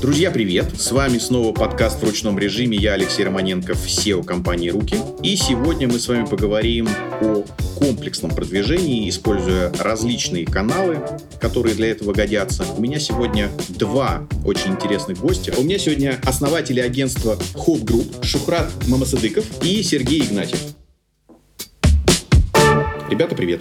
Друзья, привет! С вами снова подкаст в ручном режиме. Я Алексей Романенков, SEO компании «Руки». И сегодня мы с вами поговорим о комплексном продвижении, используя различные каналы, которые для этого годятся. У меня сегодня два очень интересных гостя. У меня сегодня основатели агентства Hope Group Шухрат Мамасадыков и Сергей Игнатьев. Ребята, привет!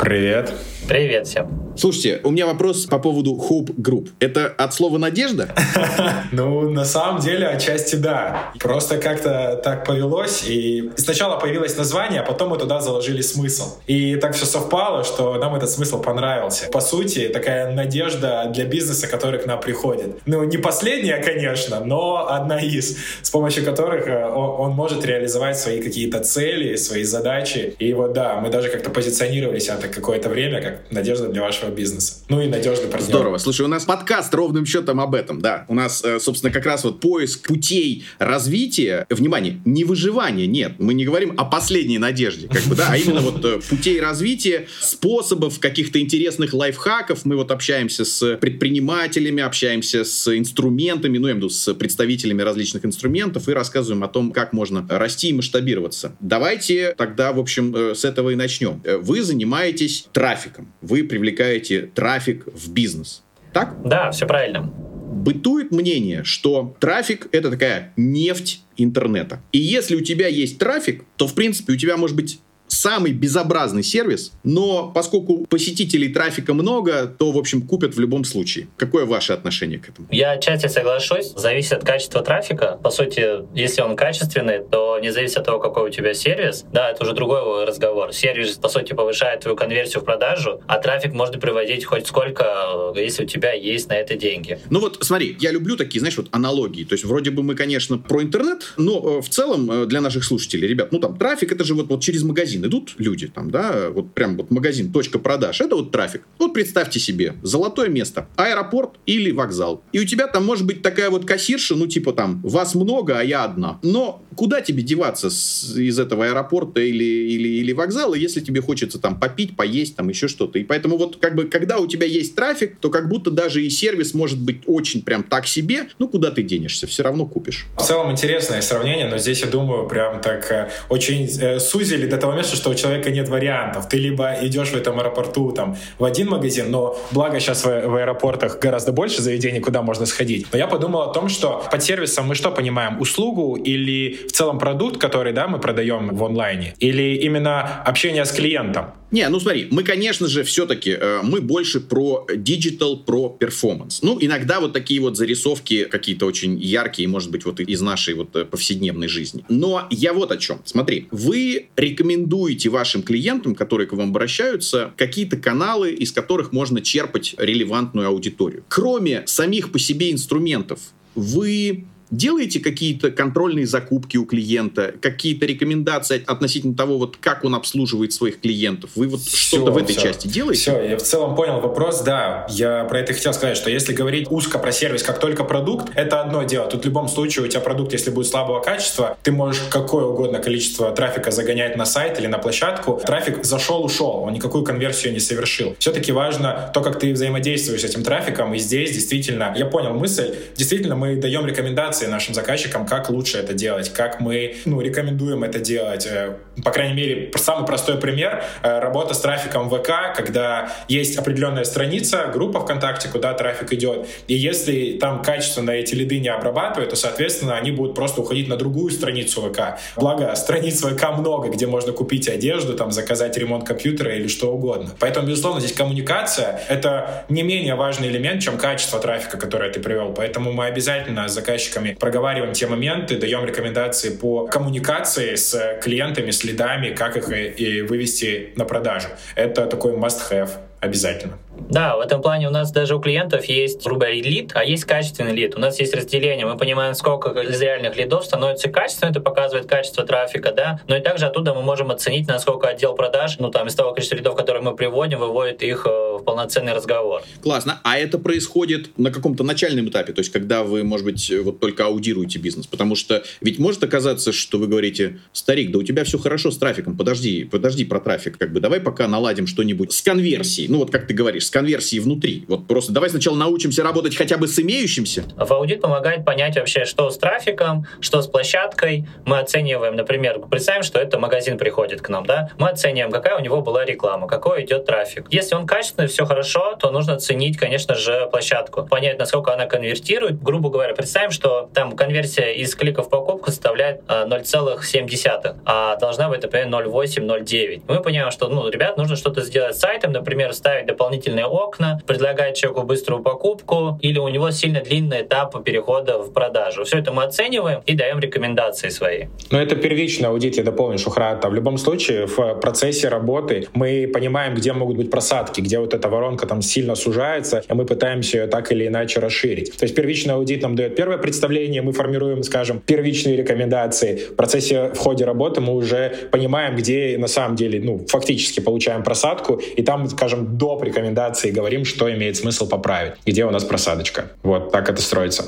Привет. Привет всем. Слушайте, у меня вопрос по поводу Hope Group. Это от слова «надежда»? Ну, на самом деле, отчасти да. Просто как-то так повелось, и сначала появилось название, а потом мы туда заложили смысл. И так все совпало, что нам этот смысл понравился. По сути, такая надежда для бизнеса, который к нам приходит. Ну, не последняя, конечно, но одна из, с помощью которых э, он, он может реализовать свои какие-то цели, свои задачи. И вот да, мы даже как-то позиционировали себя так какое-то время, как надежда для вашего бизнеса. Ну и надежный партнер. Здорово. Слушай, у нас подкаст ровным счетом об этом, да. У нас, э, собственно, как раз вот поиск путей развития, внимание, не выживания, нет. Мы не говорим о последней надежде, как бы, да, а именно вот э, путей развития, способов, каких-то интересных лайфхаков. Мы вот общаемся с предпринимателями, общаемся с инструментами, ну, я имею в виду, с представителями различных инструментов и рассказываем о том, как можно расти и масштабироваться. Давайте тогда, в общем, э, с этого и начнем. Вы занимаетесь занимаетесь трафиком, вы привлекаете трафик в бизнес. Так? Да, все правильно. Бытует мнение, что трафик — это такая нефть интернета. И если у тебя есть трафик, то, в принципе, у тебя может быть самый безобразный сервис, но поскольку посетителей трафика много, то, в общем, купят в любом случае. Какое ваше отношение к этому? Я отчасти соглашусь. Зависит от качества трафика. По сути, если он качественный, то не зависит от того, какой у тебя сервис. Да, это уже другой разговор. Сервис, по сути, повышает твою конверсию в продажу, а трафик можно приводить хоть сколько, если у тебя есть на это деньги. Ну вот, смотри, я люблю такие, знаешь, вот аналогии. То есть вроде бы мы, конечно, про интернет, но э, в целом э, для наших слушателей, ребят, ну там трафик, это же вот, вот через магазин магазин идут люди, там, да, вот прям вот магазин, точка продаж, это вот трафик. Вот представьте себе, золотое место, аэропорт или вокзал. И у тебя там может быть такая вот кассирша, ну, типа там, вас много, а я одна. Но куда тебе деваться с, из этого аэропорта или, или, или вокзала, если тебе хочется там попить, поесть, там еще что-то. И поэтому вот как бы, когда у тебя есть трафик, то как будто даже и сервис может быть очень прям так себе, ну, куда ты денешься, все равно купишь. В целом интересное сравнение, но здесь, я думаю, прям так э, очень э, сузили до того места, что у человека нет вариантов. Ты либо идешь в этом аэропорту там в один магазин, но благо сейчас в, в аэропортах гораздо больше заведений, куда можно сходить. Но я подумал о том, что под сервисом мы что понимаем? Услугу или в целом продукт, который да, мы продаем в онлайне? Или именно общение с клиентом? Не, ну смотри, мы, конечно же, все-таки, э, мы больше про digital, про перформанс. Ну, иногда вот такие вот зарисовки какие-то очень яркие, может быть, вот из нашей вот э, повседневной жизни. Но я вот о чем. Смотри, вы рекомендуете вашим клиентам, которые к вам обращаются, какие-то каналы, из которых можно черпать релевантную аудиторию. Кроме самих по себе инструментов, вы делаете какие-то контрольные закупки у клиента, какие-то рекомендации относительно того, вот как он обслуживает своих клиентов? Вы вот что-то в этой все. части делаете? Все, я в целом понял вопрос, да. Я про это хотел сказать, что если говорить узко про сервис как только продукт, это одно дело. Тут в любом случае у тебя продукт, если будет слабого качества, ты можешь какое угодно количество трафика загонять на сайт или на площадку. Трафик зашел, ушел, он никакую конверсию не совершил. Все-таки важно то, как ты взаимодействуешь с этим трафиком, и здесь действительно, я понял мысль, действительно мы даем рекомендации рекомендации нашим заказчикам, как лучше это делать, как мы ну, рекомендуем это делать. Э, по крайней мере, самый простой пример э, — работа с трафиком ВК, когда есть определенная страница, группа ВКонтакте, куда трафик идет, и если там качественно эти лиды не обрабатывают, то, соответственно, они будут просто уходить на другую страницу ВК. Благо, страниц ВК много, где можно купить одежду, там, заказать ремонт компьютера или что угодно. Поэтому, безусловно, здесь коммуникация — это не менее важный элемент, чем качество трафика, которое ты привел. Поэтому мы обязательно с заказчиками проговариваем те моменты, даем рекомендации по коммуникации с клиентами, с лидами, как их и вывести на продажу. Это такой must-have обязательно. Да, в этом плане у нас даже у клиентов есть, грубо говоря, лид, а есть качественный лид. У нас есть разделение, мы понимаем, сколько из реальных лидов становится качественным, это показывает качество трафика, да, но и также оттуда мы можем оценить, насколько отдел продаж, ну там из того количества лидов, которые мы приводим, выводит их э, в полноценный разговор. Классно. А это происходит на каком-то начальном этапе, то есть когда вы, может быть, вот только аудируете бизнес, потому что ведь может оказаться, что вы говорите, старик, да у тебя все хорошо с трафиком, подожди, подожди про трафик, как бы давай пока наладим что-нибудь с конверсией, ну вот как ты говоришь, с конверсией внутри. Вот просто давай сначала научимся работать хотя бы с имеющимся. В аудит помогает понять вообще, что с трафиком, что с площадкой. Мы оцениваем, например, представим, что это магазин приходит к нам, да, мы оцениваем, какая у него была реклама, какой идет трафик. Если он качественный, все хорошо, то нужно ценить, конечно же, площадку, понять, насколько она конвертирует. Грубо говоря, представим, что там конверсия из кликов в покупку составляет 0,7, э, а должна быть, например, 0,8, 0,9. Мы понимаем, что, ну, ребят, нужно что-то сделать с сайтом, например, ставить дополнительные окна, предлагать человеку быструю покупку, или у него сильно длинный этап перехода в продажу. Все это мы оцениваем и даем рекомендации свои. Но это первичный аудит, я дополню, Шухрата. В любом случае, в процессе работы мы понимаем, где могут быть просадки, где вот эта воронка там сильно сужается, и мы пытаемся ее так или иначе расширить. То есть первичный аудит нам дает первое представление, мы формируем, скажем, первичные рекомендации. В процессе, в ходе работы мы уже понимаем, где на самом деле, ну, фактически получаем просадку, и там, скажем, до рекомендации говорим, что имеет смысл поправить, где у нас просадочка. Вот так это строится.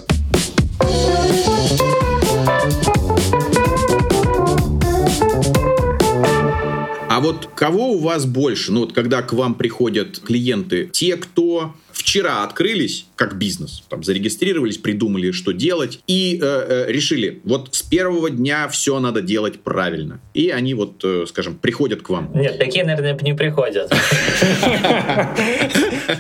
А вот кого у вас больше? Ну вот когда к вам приходят клиенты, те, кто вчера открылись как бизнес, там зарегистрировались, придумали, что делать, и э, э, решили, вот с первого дня все надо делать правильно. И они вот, э, скажем, приходят к вам. Нет, такие, наверное, не приходят.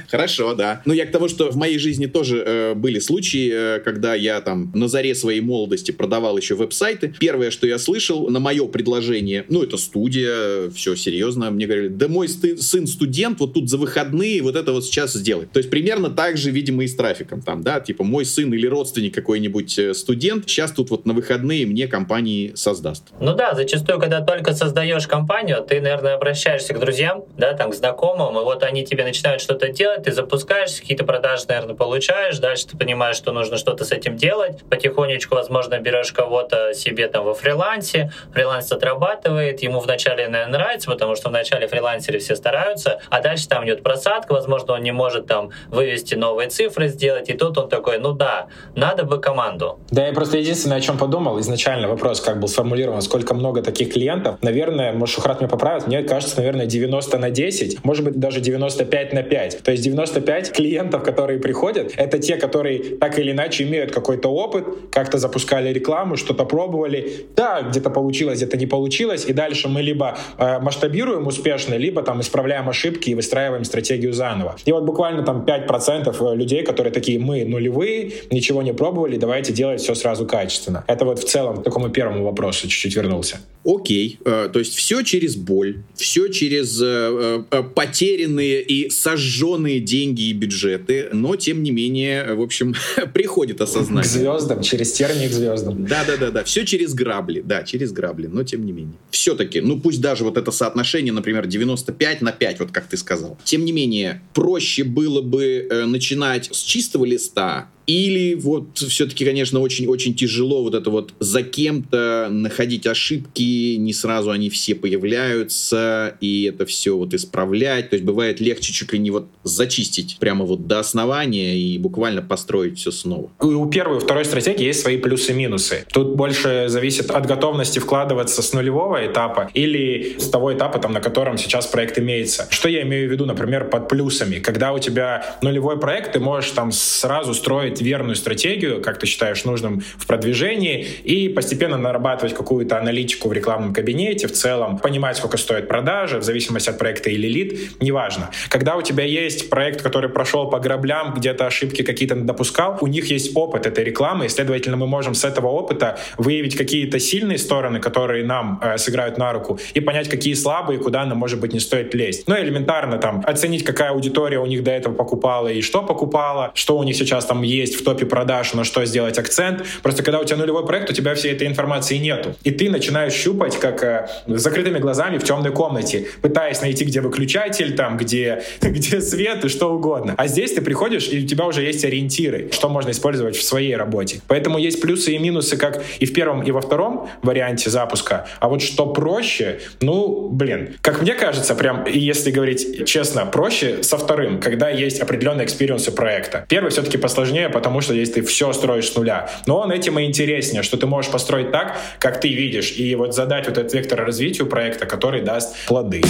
Хорошо, да. Ну, я к тому, что в моей жизни тоже э, были случаи, э, когда я там на заре своей молодости продавал еще веб-сайты. Первое, что я слышал на мое предложение, ну, это студия, все серьезно, мне говорили, да мой сын студент, вот тут за выходные вот это вот сейчас сделать. То есть примерно так же, видимо, и с трафиком там, да, типа мой сын или родственник какой-нибудь э, студент сейчас тут вот на выходные мне компании создаст. Ну да, зачастую, когда только создаешь компанию, ты, наверное, обращаешься к друзьям, да, там, к знакомым, и вот они тебе начинают что-то делать, ты запускаешь, какие-то продажи, наверное, получаешь, дальше ты понимаешь, что нужно что-то с этим делать, потихонечку, возможно, берешь кого-то себе там во фрилансе, фриланс отрабатывает, ему вначале, наверное, нравится, потому что вначале фрилансеры все стараются, а дальше там идет просадка, возможно, он не может там вывести новые цифры, сделать. И тут он такой, ну да, надо бы команду. Да, я просто единственное, о чем подумал, изначально вопрос как был сформулирован, сколько много таких клиентов. Наверное, может, Шухрат меня поправит, мне кажется, наверное, 90 на 10, может быть, даже 95 на 5. То есть 95 клиентов, которые приходят, это те, которые так или иначе имеют какой-то опыт, как-то запускали рекламу, что-то пробовали. Да, где-то получилось, где-то не получилось, и дальше мы либо э, масштабируем успешно, либо там исправляем ошибки и выстраиваем стратегию заново. И вот буквально там 5% э, людей, которые такие, мы нулевые, ничего не пробовали, давайте делать все сразу качественно. Это вот в целом к такому первому вопросу чуть-чуть вернулся. Окей, э, то есть все через боль, все через э, потерянные и сожженные деньги и бюджеты, но тем не менее, в общем, приходит осознание. К звездам, через тернии к звездам. Да-да-да, все через грабли, да, через грабли, но тем не менее. Все-таки, ну пусть даже вот это соотношение, например, 95 на 5, вот как ты сказал. Тем не менее, проще было бы э, начинать с чистого листа, или вот все-таки, конечно, очень-очень тяжело вот это вот за кем-то находить ошибки, не сразу они все появляются, и это все вот исправлять. То есть бывает легче чуть ли не вот зачистить прямо вот до основания и буквально построить все снова. У первой и второй стратегии есть свои плюсы и минусы. Тут больше зависит от готовности вкладываться с нулевого этапа или с того этапа, там, на котором сейчас проект имеется. Что я имею в виду, например, под плюсами? Когда у тебя нулевой проект, ты можешь там сразу строить выбрать верную стратегию, как ты считаешь нужным в продвижении, и постепенно нарабатывать какую-то аналитику в рекламном кабинете, в целом понимать, сколько стоит продажа, в зависимости от проекта или лид, неважно. Когда у тебя есть проект, который прошел по граблям, где-то ошибки какие-то допускал, у них есть опыт этой рекламы, и, следовательно, мы можем с этого опыта выявить какие-то сильные стороны, которые нам э, сыграют на руку, и понять, какие слабые, куда нам, может быть, не стоит лезть. Ну, элементарно там оценить, какая аудитория у них до этого покупала и что покупала, что у них сейчас там есть есть в топе продаж, на что сделать акцент. Просто когда у тебя нулевой проект, у тебя всей этой информации нету. И ты начинаешь щупать, как э, с закрытыми глазами в темной комнате, пытаясь найти, где выключатель, там, где, где свет и что угодно. А здесь ты приходишь, и у тебя уже есть ориентиры, что можно использовать в своей работе. Поэтому есть плюсы и минусы как и в первом, и во втором варианте запуска. А вот что проще, ну, блин, как мне кажется, прям, если говорить честно, проще со вторым, когда есть определенные experience ы проекта. Первый все-таки посложнее, потому что здесь ты все строишь с нуля. Но он этим и интереснее, что ты можешь построить так, как ты видишь, и вот задать вот этот вектор развитию проекта, который даст плоды.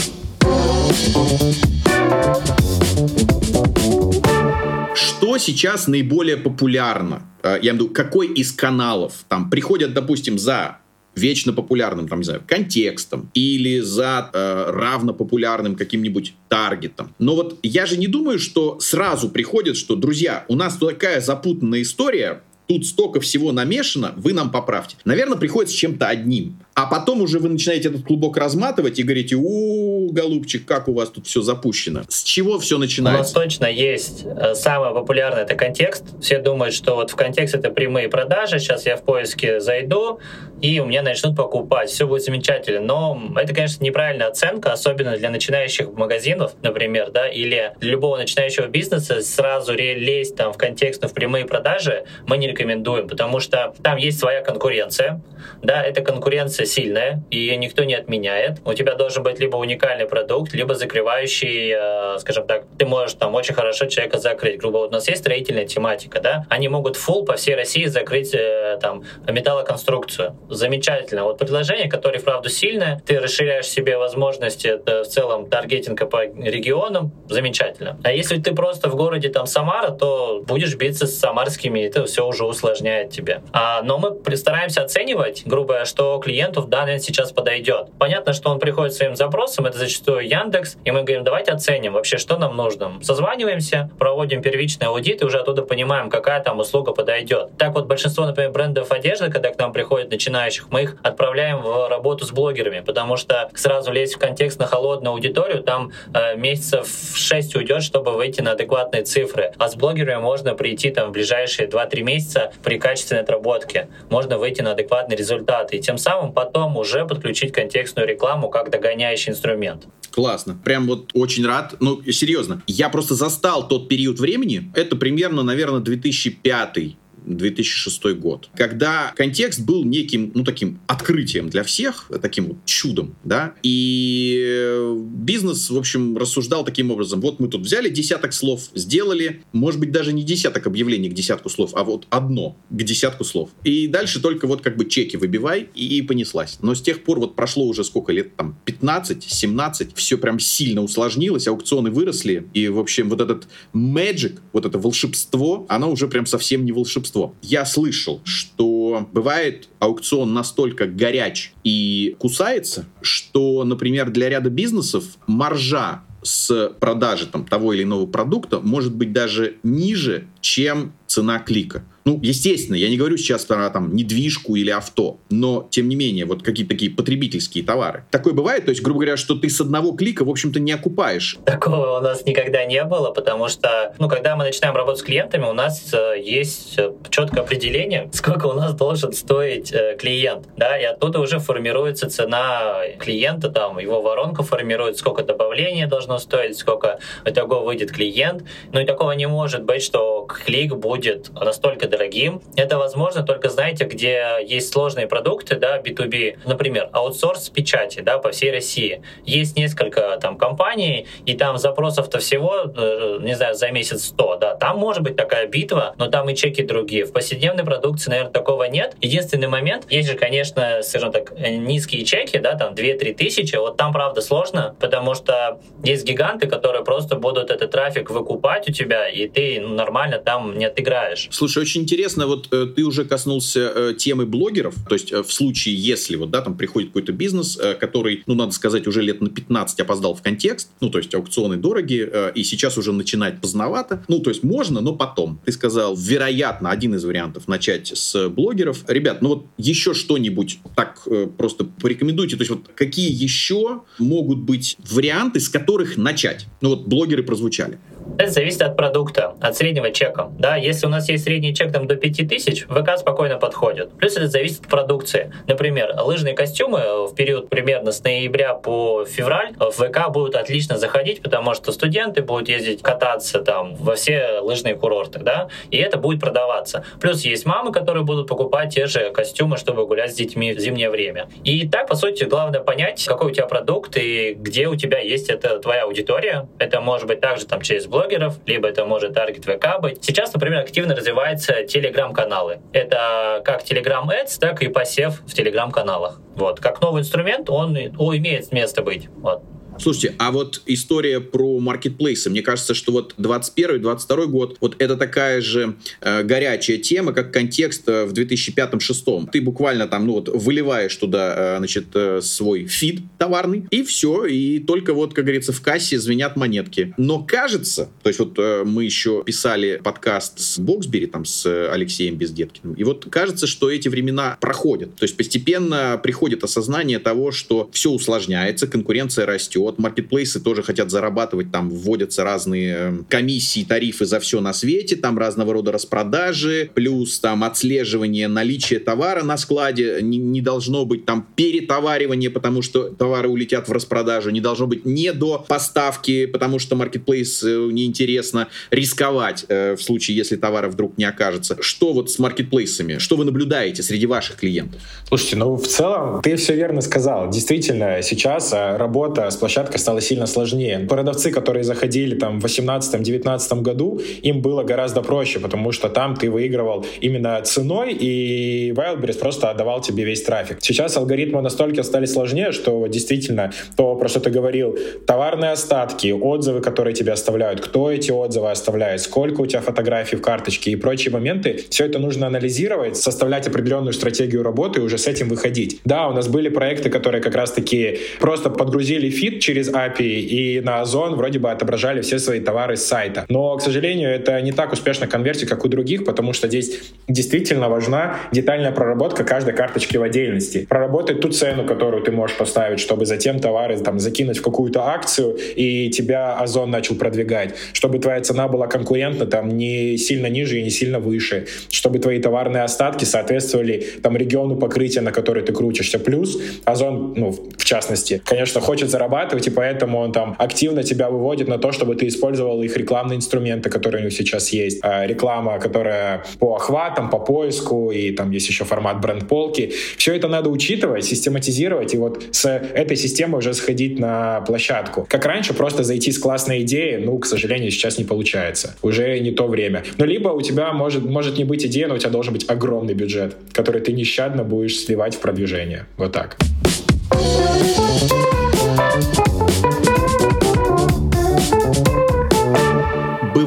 Что сейчас наиболее популярно? Э, я имею в виду, какой из каналов там приходят, допустим, за вечно популярным, там, не знаю, контекстом или за э, равно популярным каким-нибудь таргетом. Но вот я же не думаю, что сразу приходит, что, друзья, у нас такая запутанная история, тут столько всего намешано, вы нам поправьте. Наверное, приходится с чем-то одним. А потом уже вы начинаете этот клубок разматывать и говорите, у, голубчик, как у вас тут все запущено. С чего все начинается? У нас точно есть э, самое популярное, это контекст. Все думают, что вот в контекст это прямые продажи, сейчас я в поиске зайду, и у меня начнут покупать, все будет замечательно. Но это, конечно, неправильная оценка, особенно для начинающих магазинов, например, да, или для любого начинающего бизнеса сразу лезть там в контекст, в прямые продажи мы не рекомендуем, потому что там есть своя конкуренция, да, эта конкуренция сильная, и ее никто не отменяет. У тебя должен быть либо уникальный продукт, либо закрывающий, э, скажем так, ты можешь там очень хорошо человека закрыть. Грубо вот у нас есть строительная тематика, да, они могут full по всей России закрыть э, там металлоконструкцию. Замечательно. Вот предложение, которое, вправду, сильное, ты расширяешь себе возможности в целом таргетинга по регионам, замечательно. А если ты просто в городе там Самара, то будешь биться с самарскими, и это все уже усложняет тебе. А, но мы стараемся оценивать, грубо, что клиенту в данный сейчас подойдет. Понятно, что он приходит своим запросом, это зачастую Яндекс, и мы говорим, давайте оценим вообще, что нам нужно. Созваниваемся, проводим первичный аудит и уже оттуда понимаем, какая там услуга подойдет. Так вот, большинство, например, брендов одежды, когда к нам приходят начинающих, мы их отправляем в работу с блогерами, потому что сразу лезть в контекст на холодную аудиторию, там э, месяцев 6 уйдет, чтобы выйти на адекватные цифры. А с блогерами можно прийти там в ближайшие 2-3 месяца при качественной отработке. Можно выйти на адекватный результат. И тем самым потом уже подключить контекстную рекламу как догоняющий инструмент. Классно. Прям вот очень рад. Ну, серьезно. Я просто застал тот период времени. Это примерно, наверное, 2005 2006 год, когда контекст был неким, ну, таким открытием для всех, таким вот чудом, да, и бизнес, в общем, рассуждал таким образом, вот мы тут взяли десяток слов, сделали, может быть, даже не десяток объявлений к десятку слов, а вот одно к десятку слов. И дальше только вот как бы чеки выбивай, и понеслась. Но с тех пор вот прошло уже сколько лет, там, 15, 17, все прям сильно усложнилось, аукционы выросли, и, в общем, вот этот magic, вот это волшебство, оно уже прям совсем не волшебство, волшебство. Я слышал, что бывает аукцион настолько горяч и кусается, что, например, для ряда бизнесов маржа с продажи там, того или иного продукта может быть даже ниже, чем цена клика. Ну, естественно, я не говорю сейчас про там недвижку или авто, но, тем не менее, вот какие-то такие потребительские товары. Такое бывает, то есть, грубо говоря, что ты с одного клика, в общем-то, не окупаешь. Такого у нас никогда не было, потому что, ну, когда мы начинаем работать с клиентами, у нас э, есть э, четкое определение, сколько у нас должен стоить э, клиент, да, и оттуда уже формируется цена клиента, там, его воронка формирует, сколько добавления должно стоить, сколько итого выйдет клиент, ну, и такого не может быть, что клик будет настолько дорогим. Это возможно только, знаете, где есть сложные продукты, да, B2B, например, аутсорс печати, да, по всей России. Есть несколько там компаний, и там запросов-то всего, э, не знаю, за месяц 100, да, там может быть такая битва, но там и чеки другие. В повседневной продукции, наверное, такого нет. Единственный момент, есть же, конечно, скажем так, низкие чеки, да, там 2-3 тысячи, вот там, правда, сложно, потому что есть гиганты, которые просто будут этот трафик выкупать у тебя, и ты ну, нормально там не отыграешь. Слушай, очень интересно, вот э, ты уже коснулся э, темы блогеров, то есть э, в случае, если вот, да, там приходит какой-то бизнес, который, ну, надо сказать, уже лет на 15 опоздал в контекст, ну, то есть аукционы дорогие, э, и сейчас уже начинать поздновато, ну, то есть можно, но потом. Ты сказал, вероятно, один из вариантов начать с блогеров. Ребят, ну вот еще что-нибудь так просто порекомендуйте, то есть вот какие еще могут быть варианты, с которых начать? Ну вот блогеры прозвучали. Это зависит от продукта, от среднего чека. Да, если у нас есть средний чек там до 5000, ВК спокойно подходит. Плюс это зависит от продукции. Например, лыжные костюмы в период примерно с ноября по февраль в ВК будут отлично заходить, потому что студенты будут ездить кататься там во все лыжные курорты, да, и это будет продаваться. Плюс есть мамы, которые будут покупать те же костюмы, чтобы гулять с детьми в зимнее время. И так, по сути, главное понять, какой у тебя продукт и где у тебя есть эта твоя аудитория. Это может быть также там через блогеров, либо это может таргет ВК быть. Сейчас, например, активно развиваются телеграм-каналы. Это как Telegram Ads, так и посев в телеграм-каналах. Вот. Как новый инструмент, он, он имеет место быть. Вот. Слушайте, а вот история про маркетплейсы, мне кажется, что вот 21-22 год, вот это такая же э, горячая тема, как контекст э, в 2005-2006. Ты буквально там, ну вот, выливаешь туда, э, значит, э, свой фид товарный, и все, и только вот, как говорится, в кассе звенят монетки. Но кажется, то есть вот э, мы еще писали подкаст с Боксбери, там, с Алексеем Бездеткиным, и вот кажется, что эти времена проходят. То есть постепенно приходит осознание того, что все усложняется, конкуренция растет, вот маркетплейсы тоже хотят зарабатывать, там вводятся разные эм, комиссии, тарифы за все на свете, там разного рода распродажи, плюс там отслеживание наличия товара на складе, не, не должно быть там перетоваривание, потому что товары улетят в распродажу, не должно быть не до поставки, потому что маркетплейс э, неинтересно рисковать э, в случае, если товара вдруг не окажется. Что вот с маркетплейсами? Что вы наблюдаете среди ваших клиентов? Слушайте, ну в целом ты все верно сказал. Действительно, сейчас э, работа с площадкой стала сильно сложнее. Продавцы, которые заходили там в 18-19 году, им было гораздо проще, потому что там ты выигрывал именно ценой, и Wildberries просто отдавал тебе весь трафик. Сейчас алгоритмы настолько стали сложнее, что действительно то, про что ты говорил, товарные остатки, отзывы, которые тебе оставляют, кто эти отзывы оставляет, сколько у тебя фотографий в карточке и прочие моменты, все это нужно анализировать, составлять определенную стратегию работы и уже с этим выходить. Да, у нас были проекты, которые как раз-таки просто подгрузили фид через API и на Озон вроде бы отображали все свои товары с сайта. Но, к сожалению, это не так успешно конвертит, как у других, потому что здесь действительно важна детальная проработка каждой карточки в отдельности. Проработать ту цену, которую ты можешь поставить, чтобы затем товары там закинуть в какую-то акцию, и тебя Озон начал продвигать, чтобы твоя цена была конкурентна, там не сильно ниже и не сильно выше, чтобы твои товарные остатки соответствовали там региону покрытия, на который ты крутишься. Плюс Озон, ну, в частности, конечно, хочет зарабатывать, зарабатывать, и поэтому он там активно тебя выводит на то, чтобы ты использовал их рекламные инструменты, которые у них сейчас есть. А реклама, которая по охватам, по поиску, и там есть еще формат бренд-полки. Все это надо учитывать, систематизировать, и вот с этой системой уже сходить на площадку. Как раньше, просто зайти с классной идеей, ну, к сожалению, сейчас не получается. Уже не то время. Но либо у тебя может, может не быть идеи, но у тебя должен быть огромный бюджет, который ты нещадно будешь сливать в продвижение. Вот так.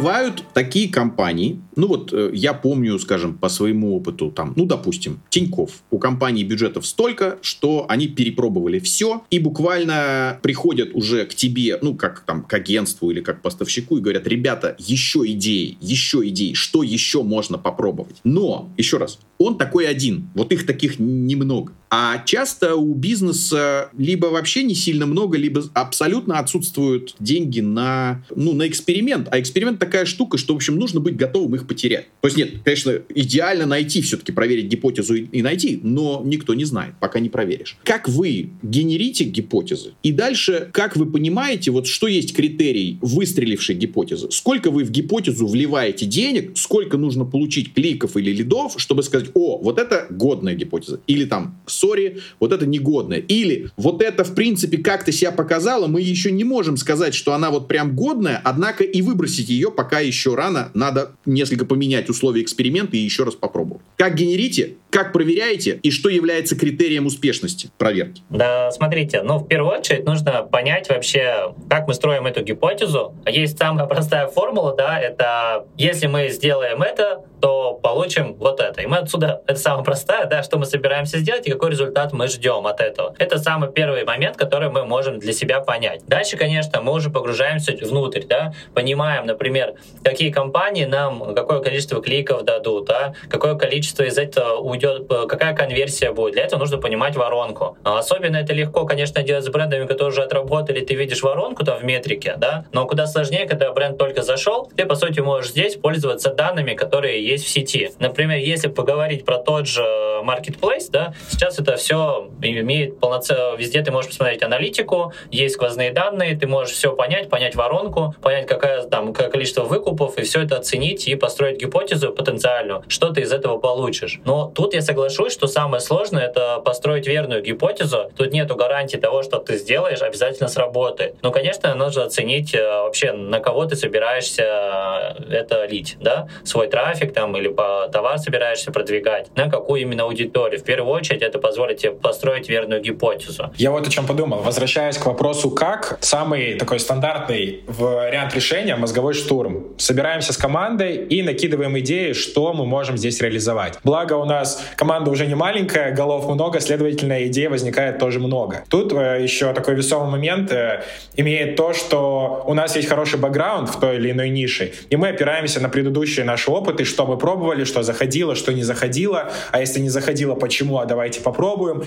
Бывают такие компании, ну вот э, я помню, скажем, по своему опыту, там, ну, допустим, Тиньков. У компании бюджетов столько, что они перепробовали все и буквально приходят уже к тебе, ну, как там, к агентству или как поставщику и говорят, ребята, еще идеи, еще идеи, что еще можно попробовать. Но, еще раз, он такой один, вот их таких немного. А часто у бизнеса либо вообще не сильно много, либо абсолютно отсутствуют деньги на, ну, на эксперимент. А эксперимент такая штука, что, в общем, нужно быть готовым их потерять. То есть, нет, конечно, идеально найти, все-таки проверить гипотезу и, и найти, но никто не знает, пока не проверишь. Как вы генерите гипотезы? И дальше, как вы понимаете, вот что есть критерий выстрелившей гипотезы? Сколько вы в гипотезу вливаете денег, сколько нужно получить кликов или лидов, чтобы сказать, о, вот это годная гипотеза. Или там сори, вот это негодное. Или вот это, в принципе, как-то себя показала, мы еще не можем сказать, что она вот прям годная, однако и выбросить ее пока еще рано, надо несколько поменять условия эксперимента и еще раз попробовать. Как генерите, как проверяете и что является критерием успешности проверки? Да, смотрите, ну, в первую очередь нужно понять вообще, как мы строим эту гипотезу. Есть самая простая формула, да, это если мы сделаем это, то получим вот это. И мы отсюда, это самое простое, да, что мы собираемся сделать и какой результат мы ждем от этого. Это самый первый момент, который мы можем для себя понять. Дальше, конечно, мы уже погружаемся внутрь, да, понимаем, например, какие компании нам какое количество кликов дадут, да, какое количество из этого уйдет, какая конверсия будет. Для этого нужно понимать воронку. А особенно это легко, конечно, делать с брендами, которые уже отработали, ты видишь воронку там в метрике, да, но куда сложнее, когда бренд только зашел, ты, по сути, можешь здесь пользоваться данными, которые есть в сети. Например, если поговорить про тот же Marketplace, да, сейчас это все имеет полноценно, везде ты можешь посмотреть аналитику, есть сквозные данные, ты можешь все понять, понять воронку, понять, какая там какое количество выкупов, и все это оценить и построить гипотезу потенциальную, что ты из этого получишь. Но тут я соглашусь, что самое сложное — это построить верную гипотезу. Тут нету гарантии того, что ты сделаешь, обязательно сработает. Но, конечно, нужно оценить э, вообще, на кого ты собираешься э, это лить, да, свой трафик там или по товар собираешься продвигать, на какую именно аудиторию. В первую очередь это позволит тебе построить верную гипотезу. Я вот о чем подумал. Возвращаясь к вопросу «как», самый такой стандартный вариант решения — мозговой штурм. Собираемся с командой и накидываем идеи, что мы можем здесь реализовать. Благо у нас команда уже не маленькая, голов много, следовательно, идей возникает тоже много. Тут э, еще такой весомый момент э, имеет то, что у нас есть хороший бэкграунд в той или иной нише, и мы опираемся на предыдущие наши опыты, что мы пробовали, что заходило, что не заходило, а если не заходило, почему, а давайте попробуем.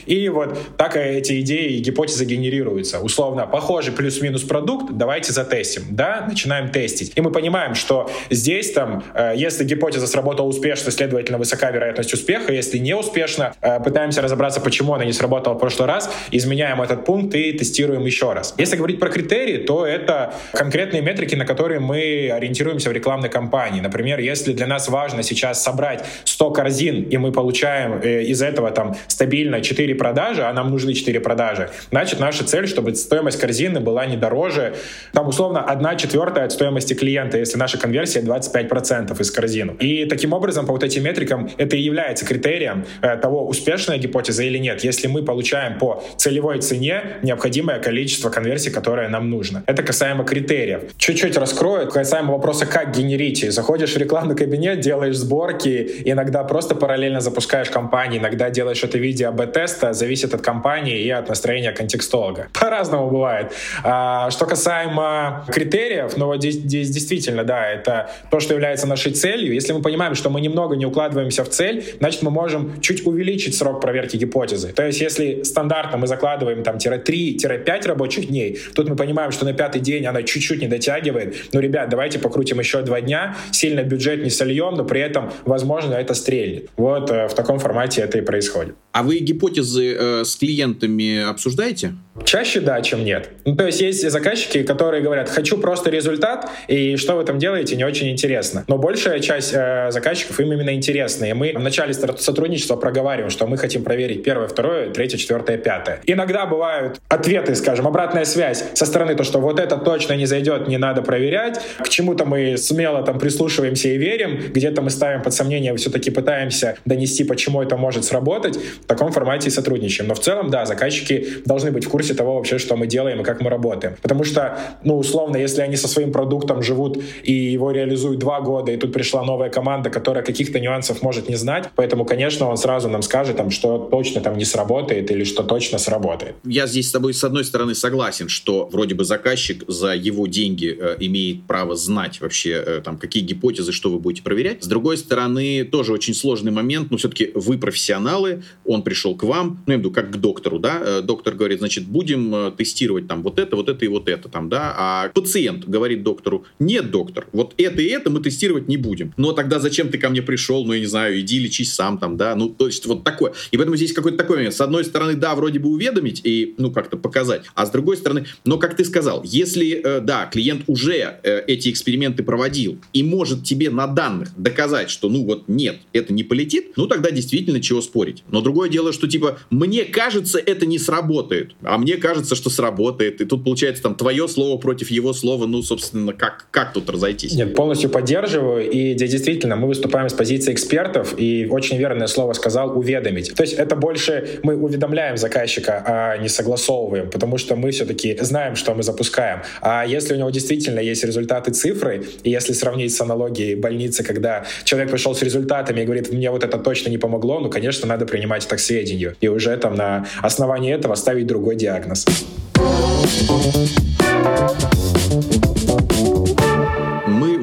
И вот так эти идеи и гипотезы генерируются. Условно, похожий плюс-минус продукт, давайте затестим. Да, начинаем тестить. И мы понимаем, что здесь там, э, если гипотеза сработала успешно, следовательно, высока вероятность успеха. Если не успешно, э, пытаемся разобраться, почему она не сработала в прошлый раз, изменяем этот пункт и тестируем еще раз. Если говорить про критерии, то это конкретные метрики, на которые мы ориентируемся в рекламной кампании. Например, если для нас важно сейчас собрать 100 корзин, и мы получаем э, из этого там стабильно 4 продажи, а нам нужны 4 продажи, значит, наша цель, чтобы стоимость корзины была не дороже, там, условно, 1 четвертая от стоимости клиента, если наша конверсия 25% из корзины. И таким образом, по вот этим метрикам, это и является критерием э, того, успешная гипотеза или нет. Если мы получаем по целевой цене необходимое количество конверсий, которое нам нужно. Это касаемо критериев. Чуть-чуть раскрою, касаемо вопроса, как генерить. Заходишь в рекламный кабинет, делаешь сборки, иногда просто параллельно запускаешь компании, иногда делаешь это в виде АБ-теста, зависит от компании и от настроения контекстолога. По-разному бывает. А, что касаемо критериев, ну вот здесь, здесь действительно, да, это то, что является нашей целью. Если мы понимаем, что мы немного не укладываемся в цель, значит, мы можем чуть увеличить срок проверки гипотезы. То есть, если стандартно мы закладываем там 3-5 рабочих дней, тут мы понимаем, что на пятый день она чуть-чуть не дотягивает. Ну, ребят, давайте покрутим еще два дня, сильно бюджет не сольем, но при этом, возможно, это стрельнет. Вот э, в таком формате это и происходит. А вы гипотезы э, с клиентами обсуждаете? Чаще да, чем нет. Ну, то есть есть заказчики, которые говорят, хочу просто результат, и что вы там делаете, не очень интересно. Но большая часть э, заказчиков им именно интересна. И мы в начале сотрудничества проговариваем, что мы хотим проверить первое, второе, третье, четвертое, пятое. Иногда бывают ответы, скажем, обратная связь со стороны, то, что вот это точно не зайдет, не надо проверять. К чему-то мы смело там прислушиваемся и верим, где-то мы ставим под сомнение, все-таки пытаемся донести, почему это может сработать. Таком формате и сотрудничаем. Но в целом, да, заказчики должны быть в курсе того вообще, что мы делаем и как мы работаем. Потому что, ну, условно, если они со своим продуктом живут и его реализуют два года, и тут пришла новая команда, которая каких-то нюансов может не знать, поэтому, конечно, он сразу нам скажет, там, что точно там не сработает или что точно сработает. Я здесь с тобой, с одной стороны, согласен, что вроде бы заказчик за его деньги э, имеет право знать вообще, э, там, какие гипотезы, что вы будете проверять. С другой стороны, тоже очень сложный момент, но все-таки вы профессионалы, он пришел к вам, ну, я имею в виду, как к доктору, да, э, доктор говорит, значит, будем э, тестировать там вот это, вот это и вот это там, да, а пациент говорит доктору, нет, доктор, вот это и это мы тестировать не будем. Но тогда зачем ты ко мне пришел, ну, я не знаю, иди лечись сам там, да, ну, то есть вот такое. И поэтому здесь какой-то такой момент. С одной стороны, да, вроде бы уведомить и, ну, как-то показать, а с другой стороны, но, как ты сказал, если, э, да, клиент уже эти эксперименты проводил и может тебе на данных доказать, что, ну, вот нет, это не полетит, ну, тогда действительно чего спорить. Но другой другое дело, что типа мне кажется, это не сработает, а мне кажется, что сработает. И тут получается там твое слово против его слова, ну, собственно, как, как тут разойтись? Нет, полностью поддерживаю. И действительно, мы выступаем с позиции экспертов, и очень верное слово сказал уведомить. То есть это больше мы уведомляем заказчика, а не согласовываем, потому что мы все-таки знаем, что мы запускаем. А если у него действительно есть результаты цифры, и если сравнить с аналогией больницы, когда человек пришел с результатами и говорит, мне вот это точно не помогло, ну, конечно, надо принимать к сведению. И уже там на основании этого ставить другой диагноз.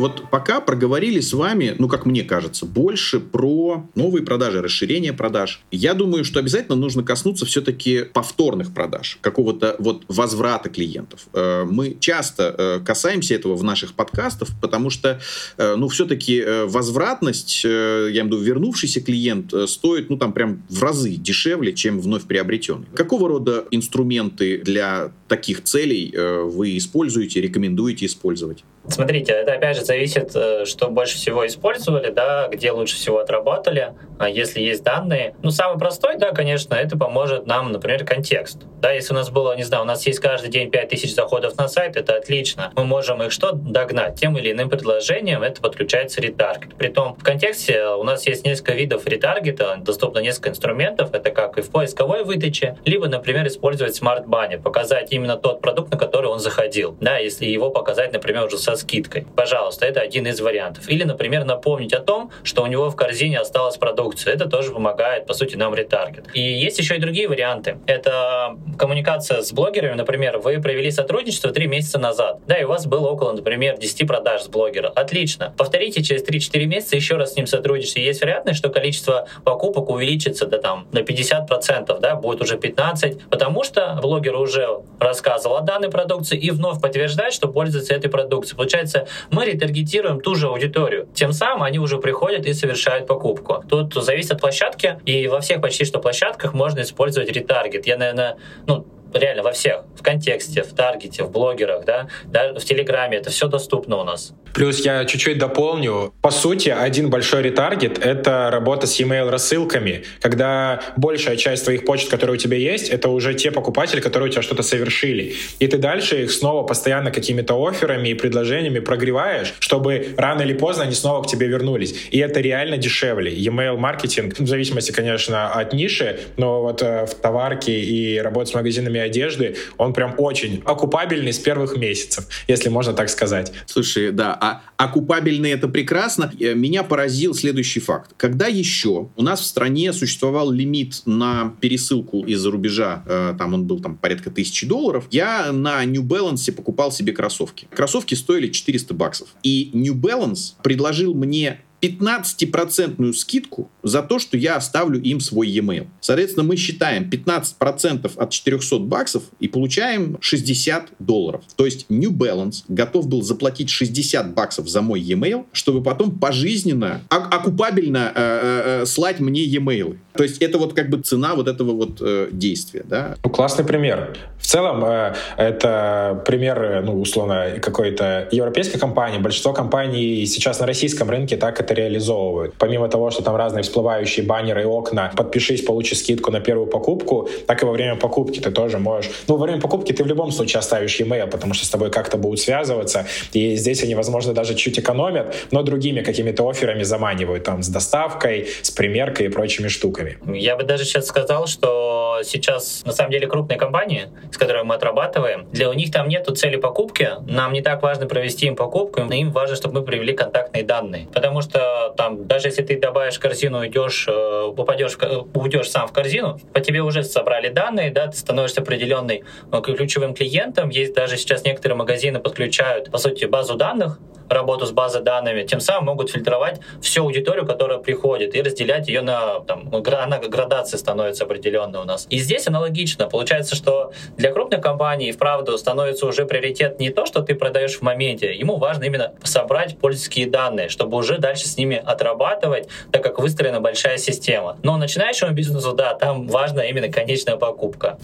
Вот пока проговорили с вами, ну, как мне кажется, больше про новые продажи, расширение продаж. Я думаю, что обязательно нужно коснуться все-таки повторных продаж, какого-то вот возврата клиентов. Э, мы часто э, касаемся этого в наших подкастах, потому что, э, ну, все-таки возвратность, я имею в виду вернувшийся клиент, стоит, ну, там прям в разы дешевле, чем вновь приобретенный. Какого рода инструменты для таких целей вы используете, рекомендуете использовать? Смотрите, это опять же зависит, э, что больше всего использовали, да, где лучше всего отработали, а если есть данные. Ну, самый простой, да, конечно, это поможет нам, например, контекст. Да, если у нас было, не знаю, у нас есть каждый день 5000 заходов на сайт, это отлично. Мы можем их что? Догнать. Тем или иным предложением это подключается ретаргет. Притом в контексте у нас есть несколько видов ретаргета, доступно несколько инструментов. Это как и в поисковой выдаче, либо, например, использовать смарт-баннер, показать именно тот продукт, на который он заходил. Да, если его показать, например, уже со скидкой. Пожалуйста, это один из вариантов. Или, например, напомнить о том, что у него в корзине осталась продукция. Это тоже помогает, по сути, нам ретаргет. И есть еще и другие варианты. Это коммуникация с блогерами. Например, вы провели сотрудничество три месяца назад. Да, и у вас было около, например, 10 продаж с блогера. Отлично. Повторите через 3-4 месяца еще раз с ним сотрудничать. Есть вероятность, что количество покупок увеличится до там на 50%, да, будет уже 15%, потому что блогер уже рассказывал о данной продукции и вновь подтверждает, что пользуется этой продукцией получается, мы ретаргетируем ту же аудиторию. Тем самым они уже приходят и совершают покупку. Тут зависит от площадки, и во всех почти что площадках можно использовать ретаргет. Я, наверное, ну, реально во всех, в контексте, в таргете, в блогерах, да, да, в Телеграме, это все доступно у нас. Плюс я чуть-чуть дополню. По сути, один большой ретаргет — это работа с email рассылками, когда большая часть твоих почт, которые у тебя есть, это уже те покупатели, которые у тебя что-то совершили. И ты дальше их снова постоянно какими-то офферами и предложениями прогреваешь, чтобы рано или поздно они снова к тебе вернулись. И это реально дешевле. Email маркетинг, в зависимости, конечно, от ниши, но вот э, в товарке и работа с магазинами одежды, он прям очень окупабельный с первых месяцев, если можно так сказать. Слушай, да, а окупабельный это прекрасно. Э, меня поразил следующий факт. Когда еще у нас в стране существовал лимит на пересылку из-за рубежа, э, там он был там порядка тысячи долларов, я на New Balance покупал себе кроссовки. Кроссовки стоили 400 баксов. И New Balance предложил мне 15% скидку за то, что я оставлю им свой e-mail. Соответственно, мы считаем 15% от 400 баксов и получаем 60 долларов. То есть New Balance готов был заплатить 60 баксов за мой e-mail, чтобы потом пожизненно, окупабельно э, э, э, слать мне e-mail. То есть это вот как бы цена вот этого вот э, действия. Да? Ну, классный пример. В целом, э, это пример, э, ну, условно, какой-то европейской компании. Большинство компаний сейчас на российском рынке так это реализовывают. Помимо того, что там разные всплывающие баннеры и окна, подпишись, получи скидку на первую покупку, так и во время покупки ты тоже можешь. Ну, во время покупки ты в любом случае оставишь e-mail, потому что с тобой как-то будут связываться. И здесь они, возможно, даже чуть экономят, но другими какими-то офферами заманивают, там, с доставкой, с примеркой и прочими штуками. Я бы даже сейчас сказал, что сейчас, на самом деле, крупные компании, с которыми мы отрабатываем, для у них там нету цели покупки, нам не так важно провести им покупку, им важно, чтобы мы привели контактные данные. Потому что там, даже если ты добавишь корзину, идешь, э, попадешь, уйдешь сам в корзину, по тебе уже собрали данные, да, ты становишься определенный э, ключевым клиентом. Есть даже сейчас некоторые магазины подключают, по сути, базу данных, работу с базой данными, тем самым могут фильтровать всю аудиторию, которая приходит, и разделять ее на, там, она градация становится определенной у нас. И здесь аналогично. Получается, что для крупных компаний, вправду, становится уже приоритет не то, что ты продаешь в моменте, ему важно именно собрать пользовательские данные, чтобы уже дальше с ними отрабатывать, так как выстроена большая система. Но начинающему бизнесу, да, там важна именно конечная покупка.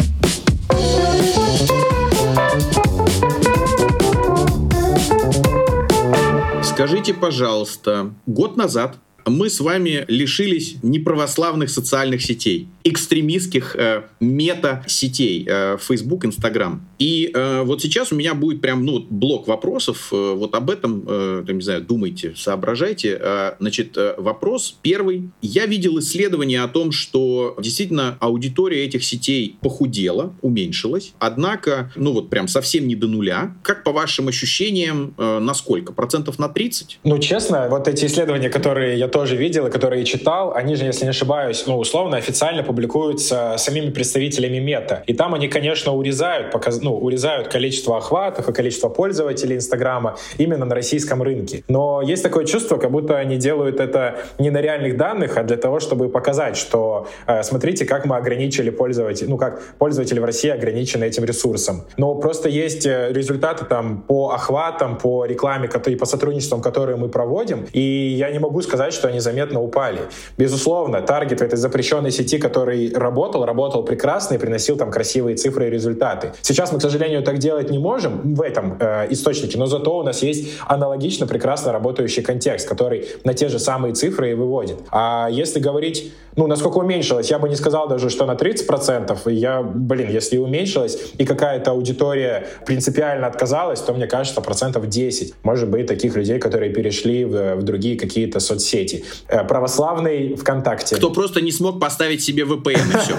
Скажите, пожалуйста, год назад мы с вами лишились неправославных социальных сетей. Экстремистских э, мета-сетей э, Facebook, Instagram. И э, вот сейчас у меня будет прям ну, блок вопросов. Э, вот об этом, э, не знаю, думайте, соображайте. Э, значит, э, вопрос первый. Я видел исследование о том, что действительно аудитория этих сетей похудела, уменьшилась. Однако, ну вот прям совсем не до нуля. Как по вашим ощущениям, э, на сколько? Процентов на 30? Ну, честно, вот эти исследования, которые я тоже видел и которые читал, они же, если не ошибаюсь, ну, условно, официально публикуются самими представителями мета. И там они, конечно, урезают, показ... ну, урезают количество охватов и количество пользователей Инстаграма именно на российском рынке. Но есть такое чувство, как будто они делают это не на реальных данных, а для того, чтобы показать, что э, смотрите, как мы ограничили пользователей, ну, как пользователи в России ограничены этим ресурсом. Но просто есть э, результаты там по охватам, по рекламе и по сотрудничествам, которые мы проводим, и я не могу сказать, что они заметно упали. Безусловно, таргет в этой запрещенной сети, который работал, работал прекрасно и приносил там красивые цифры и результаты. Сейчас мы, к сожалению, так делать не можем в этом э, источнике, но зато у нас есть аналогично прекрасно работающий контекст, который на те же самые цифры и выводит. А если говорить ну, насколько уменьшилось, я бы не сказал даже, что на 30%. Я, блин, если уменьшилось и какая-то аудитория принципиально отказалась, то мне кажется, процентов 10. Может быть, таких людей, которые перешли в, в другие какие-то соцсети. Э, православный ВКонтакте. Кто просто не смог поставить себе VPN и все.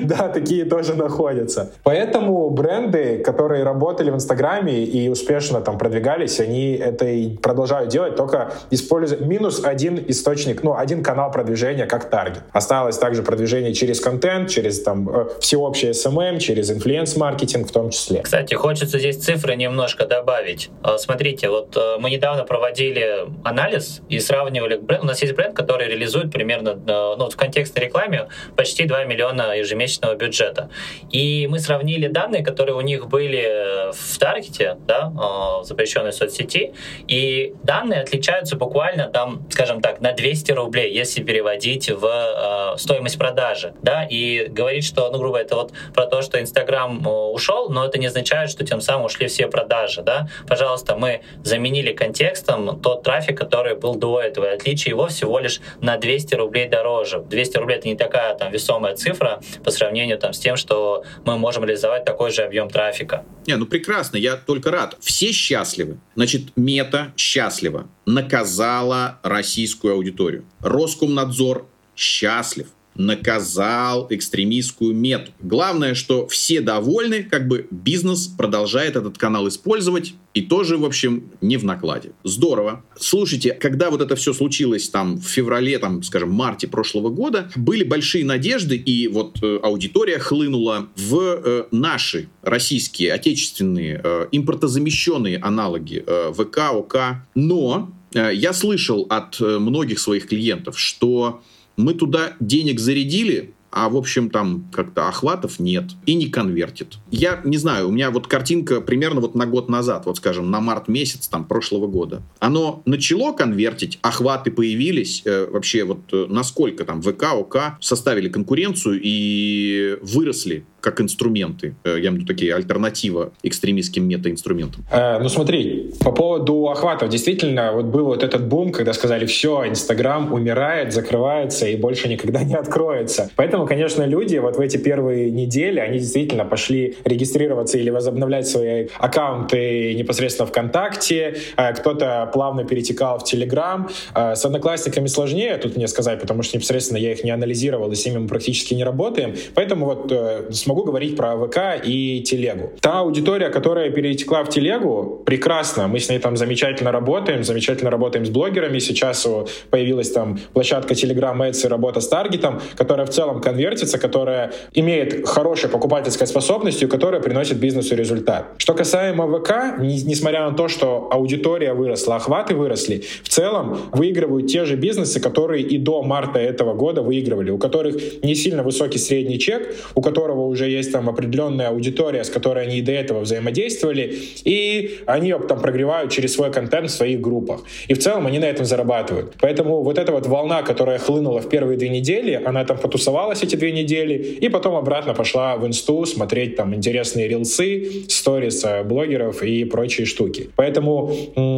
Да, такие тоже находятся. Поэтому бренды, которые работали в Инстаграме и успешно там продвигались, они это и продолжают делать, только используя минус один источник, ну, один канал продвижения как таргет. Осталось также продвижение через контент, через там э, всеобщее SMM, через инфлюенс-маркетинг в том числе. Кстати, хочется здесь цифры немножко добавить. Э, смотрите, вот э, мы недавно проводили анализ и сравнивали бренд. У нас есть бренд, который реализует примерно, ну, в контексте рекламы почти 2 миллиона ежемесячного бюджета. И мы сравнили данные, которые у них были в таргете, да, в запрещенной соцсети, и данные отличаются буквально там, скажем так, на 200 рублей, если переводить в э, стоимость продажи, да, и говорить, что, ну, грубо это вот про то, что Инстаграм э, ушел, но это не означает, что тем самым ушли все продажи, да. Пожалуйста, мы заменили контекстом тот трафик, который был до этого, отличие его всего лишь на 200 рублей дороже. 200 рублей это не такая там весомая цифра по сравнению там с тем, что мы можем реализовать такой же объем трафика. Не, ну прекрасно, я только рад. Все счастливы. Значит, мета счастлива. Наказала российскую аудиторию. Роскомнадзор счастлив, наказал экстремистскую мету. Главное, что все довольны, как бы бизнес продолжает этот канал использовать, и тоже, в общем, не в накладе. Здорово. Слушайте, когда вот это все случилось там в феврале, там, скажем, марте прошлого года, были большие надежды, и вот э, аудитория хлынула в э, наши российские, отечественные, э, импортозамещенные аналоги э, ВК, ОК. Но э, я слышал от э, многих своих клиентов, что мы туда денег зарядили, а в общем там как-то охватов нет и не конвертит. Я не знаю, у меня вот картинка примерно вот на год назад, вот скажем, на март месяц там прошлого года. Оно начало конвертить, охваты появились, э, вообще вот э, насколько там ВК, ОК составили конкуренцию и выросли как инструменты, э, я имею в виду такие альтернатива экстремистским мета-инструментам? Э, ну смотри, по поводу охватов, действительно, вот был вот этот бум, когда сказали, все, Инстаграм умирает, закрывается и больше никогда не откроется. Поэтому, конечно, люди вот в эти первые недели, они действительно пошли регистрироваться или возобновлять свои аккаунты непосредственно ВКонтакте, э, кто-то плавно перетекал в Телеграм. Э, с одноклассниками сложнее тут мне сказать, потому что непосредственно я их не анализировал, и с ними мы практически не работаем. Поэтому вот э, с могу говорить про ВК и Телегу. Та аудитория, которая перетекла в Телегу, прекрасно. Мы с ней там замечательно работаем, замечательно работаем с блогерами. Сейчас появилась там площадка Telegram Ads и работа с таргетом, которая в целом конвертится, которая имеет хорошей покупательской способностью, которая приносит бизнесу результат. Что касаемо ВК, несмотря на то, что аудитория выросла, охваты выросли, в целом выигрывают те же бизнесы, которые и до марта этого года выигрывали, у которых не сильно высокий средний чек, у которого уже уже есть там определенная аудитория, с которой они и до этого взаимодействовали, и они там прогревают через свой контент в своих группах. И в целом они на этом зарабатывают. Поэтому вот эта вот волна, которая хлынула в первые две недели, она там потусовалась эти две недели, и потом обратно пошла в инсту смотреть там интересные рилсы, сторис э, блогеров и прочие штуки. Поэтому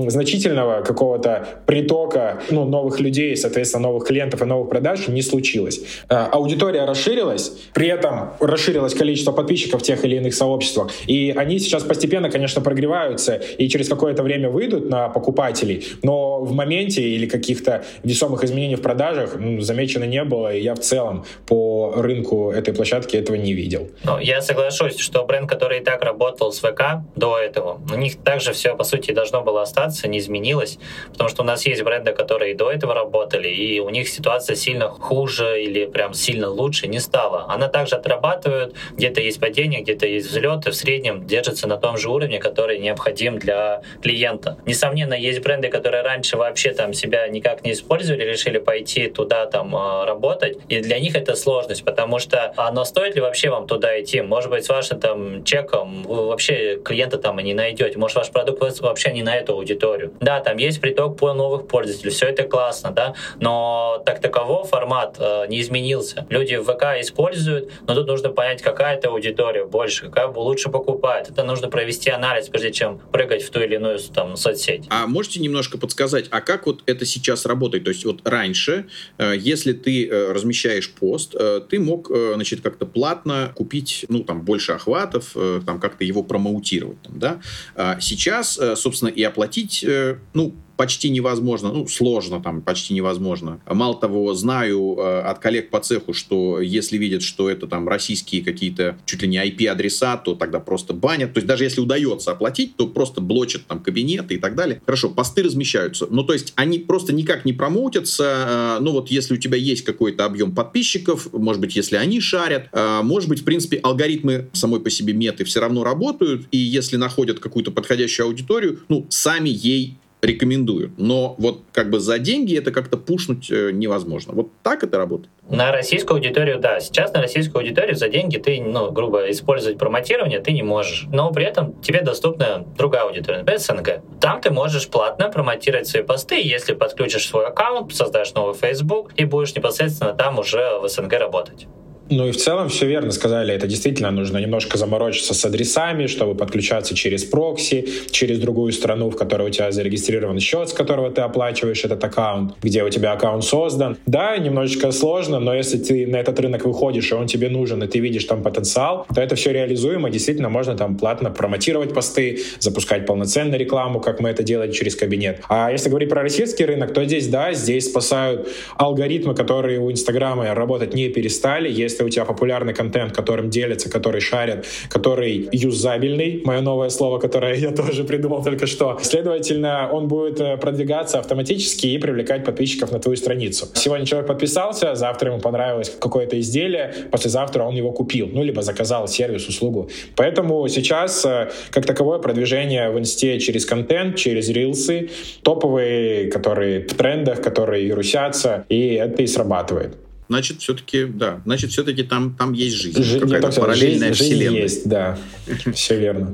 значительного какого-то притока ну, новых людей, соответственно, новых клиентов и новых продаж не случилось. А, аудитория расширилась, при этом расширилось количество подписчиков в тех или иных сообществах, и они сейчас постепенно, конечно, прогреваются и через какое-то время выйдут на покупателей, но в моменте или каких-то весомых изменений в продажах ну, замечено не было, и я в целом по рынку этой площадки этого не видел. Ну, я соглашусь, что бренд, который и так работал с ВК до этого, у них также все, по сути, должно было остаться, не изменилось, потому что у нас есть бренды, которые и до этого работали, и у них ситуация сильно хуже или прям сильно лучше не стала. Она также отрабатывает, где-то есть падение, где-то есть взлет, и в среднем держится на том же уровне, который необходим для клиента. Несомненно, есть бренды, которые раньше вообще там себя никак не использовали, решили пойти туда там а, работать, и для них это сложность, потому что оно стоит ли вообще вам туда идти? Может быть, с вашим там чеком вы вообще клиента там и не найдете, может ваш продукт вообще не на эту аудиторию. Да, там есть приток по новых пользователей, все это классно, да, но так таково формат э, не изменился. Люди в ВК используют, но тут нужно понять, какая это аудитория больше, какая лучше покупает. Это нужно провести анализ, прежде чем прыгать в ту или иную там соцсеть. А можете немножко подсказать, а как вот это сейчас работает? То есть вот раньше, э, если ты э, размещаешь пост, э, ты мог, значит, как-то платно купить, ну, там, больше охватов, там, как-то его промоутировать, там, да? А сейчас, собственно, и оплатить, ну, почти невозможно, ну, сложно там, почти невозможно. Мало того, знаю э, от коллег по цеху, что если видят, что это там российские какие-то чуть ли не IP-адреса, то тогда просто банят. То есть даже если удается оплатить, то просто блочат там кабинеты и так далее. Хорошо, посты размещаются. Ну, то есть они просто никак не промоутятся. Э, ну, вот если у тебя есть какой-то объем подписчиков, может быть, если они шарят, э, может быть, в принципе, алгоритмы самой по себе меты все равно работают, и если находят какую-то подходящую аудиторию, ну, сами ей рекомендую. Но вот как бы за деньги это как-то пушнуть э, невозможно. Вот так это работает? На российскую аудиторию, да. Сейчас на российскую аудиторию за деньги ты, ну, грубо, использовать промотирование ты не можешь. Но при этом тебе доступна другая аудитория, например, СНГ. Там ты можешь платно промотировать свои посты, если подключишь свой аккаунт, создашь новый Facebook и будешь непосредственно там уже в СНГ работать. Ну и в целом все верно сказали. Это действительно нужно немножко заморочиться с адресами, чтобы подключаться через прокси, через другую страну, в которой у тебя зарегистрирован счет, с которого ты оплачиваешь этот аккаунт, где у тебя аккаунт создан. Да, немножечко сложно, но если ты на этот рынок выходишь, и он тебе нужен, и ты видишь там потенциал, то это все реализуемо. Действительно, можно там платно промотировать посты, запускать полноценную рекламу, как мы это делаем через кабинет. А если говорить про российский рынок, то здесь, да, здесь спасают алгоритмы, которые у Инстаграма работать не перестали. Если если у тебя популярный контент, которым делятся, который шарят, который юзабельный, мое новое слово, которое я тоже придумал только что, следовательно, он будет э, продвигаться автоматически и привлекать подписчиков на твою страницу. Сегодня человек подписался, завтра ему понравилось какое-то изделие, послезавтра он его купил, ну, либо заказал сервис, услугу. Поэтому сейчас, э, как таковое, продвижение в инсте через контент, через рилсы, топовые, которые в трендах, которые вирусятся, и это и срабатывает значит, все-таки, да, значит, все-таки там, там есть жизнь. Жи- какая-то параллельная жизнь, вселенная. Жизнь есть, да. Все верно.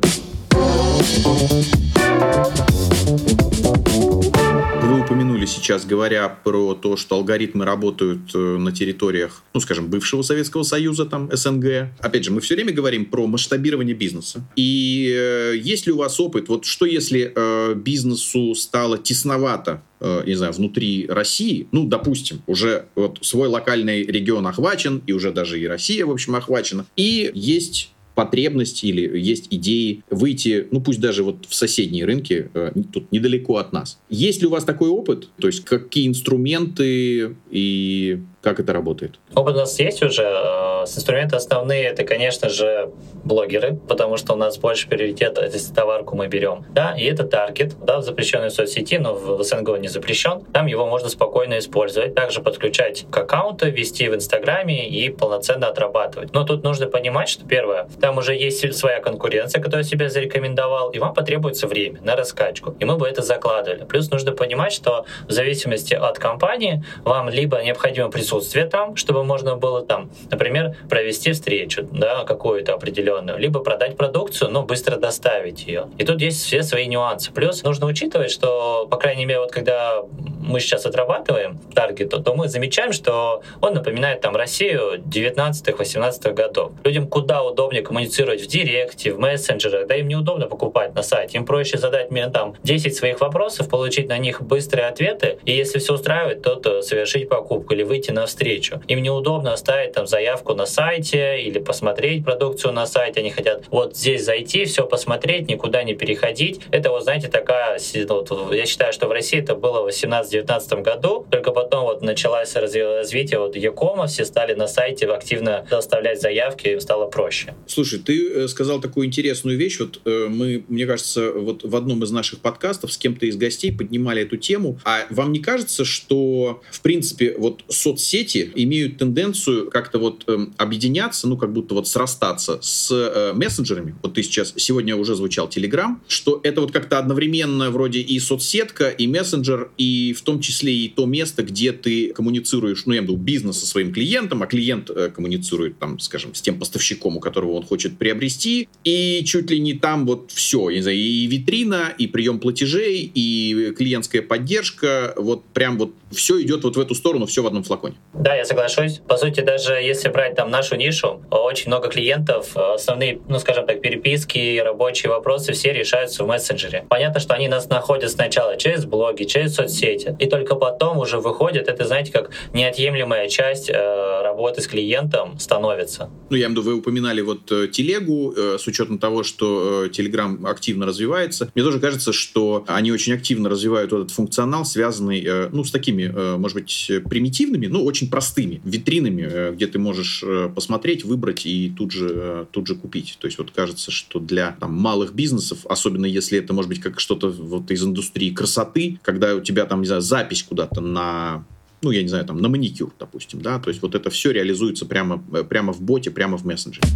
Упомянули сейчас, говоря про то, что алгоритмы работают э, на территориях, ну, скажем, бывшего Советского Союза, там, СНГ. Опять же, мы все время говорим про масштабирование бизнеса. И э, есть ли у вас опыт, вот что если э, бизнесу стало тесновато э, не знаю, внутри России, ну, допустим, уже вот свой локальный регион охвачен, и уже даже и Россия, в общем, охвачена, и есть потребность или есть идеи выйти, ну пусть даже вот в соседние рынки, э, тут недалеко от нас. Есть ли у вас такой опыт? То есть какие инструменты и как это работает? Опыт у нас есть уже. Э, инструменты основные это, конечно же, блогеры, потому что у нас больше приоритет, если товарку мы берем. Да, и это таргет, да, в запрещенной соцсети, но в СНГ он не запрещен. Там его можно спокойно использовать. Также подключать к аккаунту, вести в Инстаграме и полноценно отрабатывать. Но тут нужно понимать, что первое, там уже есть своя конкуренция, которая себя зарекомендовал, и вам потребуется время на раскачку. И мы бы это закладывали. Плюс нужно понимать, что в зависимости от компании вам либо необходимо присутствие присутствие там, чтобы можно было там, например, провести встречу, да, какую-то определенную, либо продать продукцию, но быстро доставить ее. И тут есть все свои нюансы. Плюс нужно учитывать, что, по крайней мере, вот когда мы сейчас отрабатываем таргет, то мы замечаем, что он напоминает там Россию 19-18 годов. Людям куда удобнее коммуницировать в директе, в мессенджерах, да им неудобно покупать на сайте. Им проще задать мне там 10 своих вопросов, получить на них быстрые ответы, и если все устраивает, то, то совершить покупку или выйти на встречу. Им неудобно оставить там заявку на сайте или посмотреть продукцию на сайте. Они хотят вот здесь зайти, все посмотреть, никуда не переходить. Это вот, знаете, такая, вот, я считаю, что в России это было в 18-19 году, только потом вот началось развитие вот Якома, все стали на сайте активно доставлять заявки, им стало проще. Слушай, ты э, сказал такую интересную вещь, вот э, мы, мне кажется, вот в одном из наших подкастов с кем-то из гостей поднимали эту тему, а вам не кажется, что, в принципе, вот соцсети имеют тенденцию как-то вот э, объединяться, ну, как будто вот срастаться с э, мессенджерами, вот ты сейчас, сегодня уже звучал Telegram, что это вот как-то одновременно вроде и соцсетка, и мессенджер, и в том числе и то место, где ты коммуницируешь, ну, я имею в виду бизнес со своим клиентом, а клиент э, коммуницирует там, скажем, с тем поставщиком, у которого он хочет приобрести, и чуть ли не там вот все, я не знаю, и витрина, и прием платежей, и клиентская поддержка, вот прям вот все идет вот в эту сторону, все в одном флаконе. Да, я соглашусь. По сути, даже если брать там нашу нишу, очень много клиентов, основные, ну, скажем так, переписки, рабочие вопросы все решаются в мессенджере. Понятно, что они нас находят сначала через блоги, через соцсети, и только потом уже выходят, это, знаете, как неотъемлемая часть э, работы с клиентом становится. Ну, я имею в виду, вы упоминали вот э, телегу, э, с учетом того, что э, Telegram активно развивается. Мне тоже кажется, что они очень активно развивают этот функционал, связанный, э, ну, с такими, э, может быть, примитивными, но очень простыми витринами, э, где ты можешь э, посмотреть, выбрать и тут же, тут же купить. То есть вот кажется, что для там, малых бизнесов, особенно если это может быть как что-то вот из индустрии красоты, когда у тебя там, не знаю, запись куда-то на ну, я не знаю, там, на маникюр, допустим, да, то есть вот это все реализуется прямо, прямо в боте, прямо в мессенджере.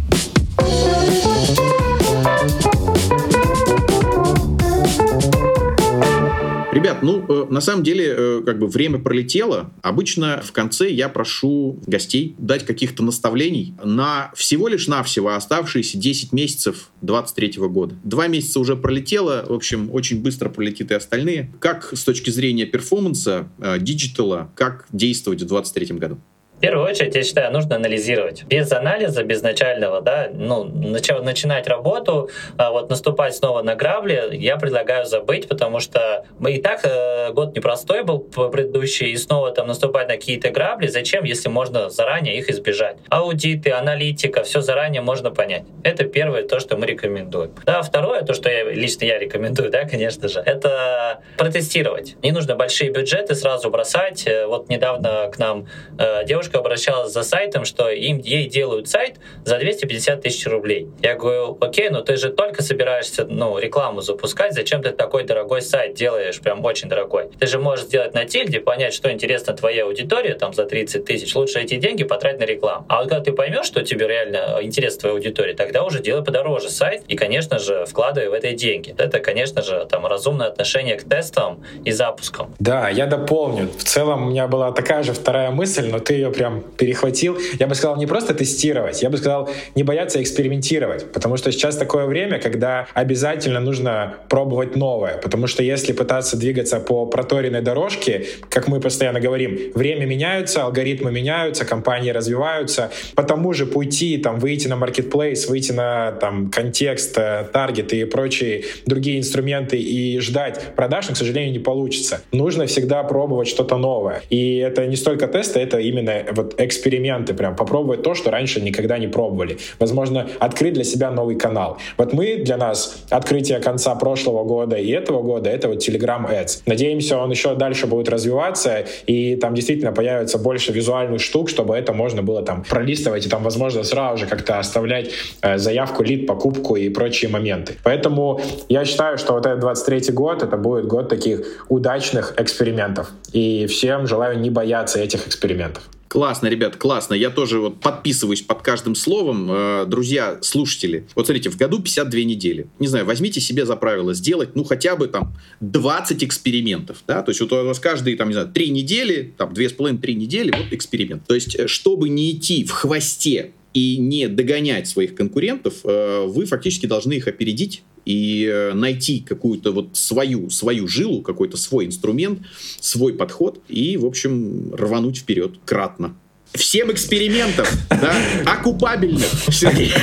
Ребят, ну, э, на самом деле, э, как бы время пролетело. Обычно в конце я прошу гостей дать каких-то наставлений на всего лишь навсего оставшиеся 10 месяцев 23 года. Два месяца уже пролетело, в общем, очень быстро пролетит и остальные. Как с точки зрения перформанса, э, диджитала, как действовать в 23 году? В первую очередь, я считаю, нужно анализировать. Без анализа, без начального, да, ну, начав, начинать работу, а вот наступать снова на грабли, я предлагаю забыть, потому что мы и так э, год непростой был предыдущий, и снова там наступать на какие-то грабли, зачем, если можно заранее их избежать? Аудиты, аналитика, все заранее можно понять. Это первое, то, что мы рекомендуем. Да, второе, то, что я, лично я рекомендую, да, конечно же, это протестировать. Не нужно большие бюджеты сразу бросать. Э, вот недавно к нам э, девушка девушка обращалась за сайтом, что им, ей делают сайт за 250 тысяч рублей. Я говорю, окей, но ты же только собираешься ну, рекламу запускать, зачем ты такой дорогой сайт делаешь, прям очень дорогой? Ты же можешь сделать на тильде, понять, что интересно твоей аудитории, там за 30 тысяч, лучше эти деньги потратить на рекламу. А вот когда ты поймешь, что тебе реально интересно твоей аудитории, тогда уже делай подороже сайт и, конечно же, вкладывай в это деньги. Это, конечно же, там разумное отношение к тестам и запускам. Да, я дополню. В целом у меня была такая же вторая мысль, но ты ее прям перехватил. Я бы сказал не просто тестировать, я бы сказал не бояться экспериментировать, потому что сейчас такое время, когда обязательно нужно пробовать новое, потому что если пытаться двигаться по проторенной дорожке, как мы постоянно говорим, время меняется, алгоритмы меняются, компании развиваются, по тому же пути там выйти на marketplace, выйти на там контекст, э, таргет и прочие другие инструменты и ждать продаж, но, к сожалению, не получится. Нужно всегда пробовать что-то новое. И это не столько тесты, это именно вот эксперименты, прям попробовать то, что раньше никогда не пробовали. Возможно, открыть для себя новый канал. Вот мы для нас открытие конца прошлого года и этого года это вот Telegram Ads. Надеемся, он еще дальше будет развиваться и там действительно появится больше визуальных штук, чтобы это можно было там пролистывать и там, возможно, сразу же как-то оставлять э, заявку, лид, покупку и прочие моменты. Поэтому я считаю, что вот этот 23 год это будет год таких удачных экспериментов. И всем желаю не бояться этих экспериментов. Классно, ребят, классно. Я тоже вот подписываюсь под каждым словом. Э, друзья, слушатели, вот смотрите, в году 52 недели. Не знаю, возьмите себе за правило сделать, ну, хотя бы там 20 экспериментов, да, то есть вот у вас каждые, там, не знаю, 3 недели, там, 2,5-3 недели, вот эксперимент. То есть, э, чтобы не идти в хвосте и не догонять своих конкурентов, э, вы фактически должны их опередить и э, найти какую-то вот свою, свою жилу, какой-то свой инструмент, свой подход и, в общем, рвануть вперед кратно. Всем экспериментов, да, окупабельных, Сергей.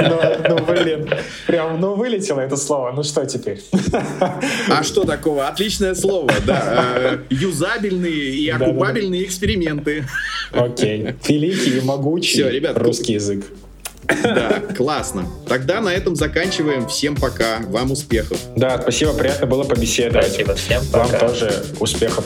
Ну, ну, блин, прям, ну, вылетело это слово, ну что теперь? А что такого? Отличное слово, да. Э, юзабельные и окупабельные эксперименты. Окей. Великий и могучий Все, ребят, русский язык. Да, классно. Тогда на этом заканчиваем. Всем пока. Вам успехов. Да, спасибо, приятно было побеседовать. Спасибо всем, пока. Вам тоже успехов.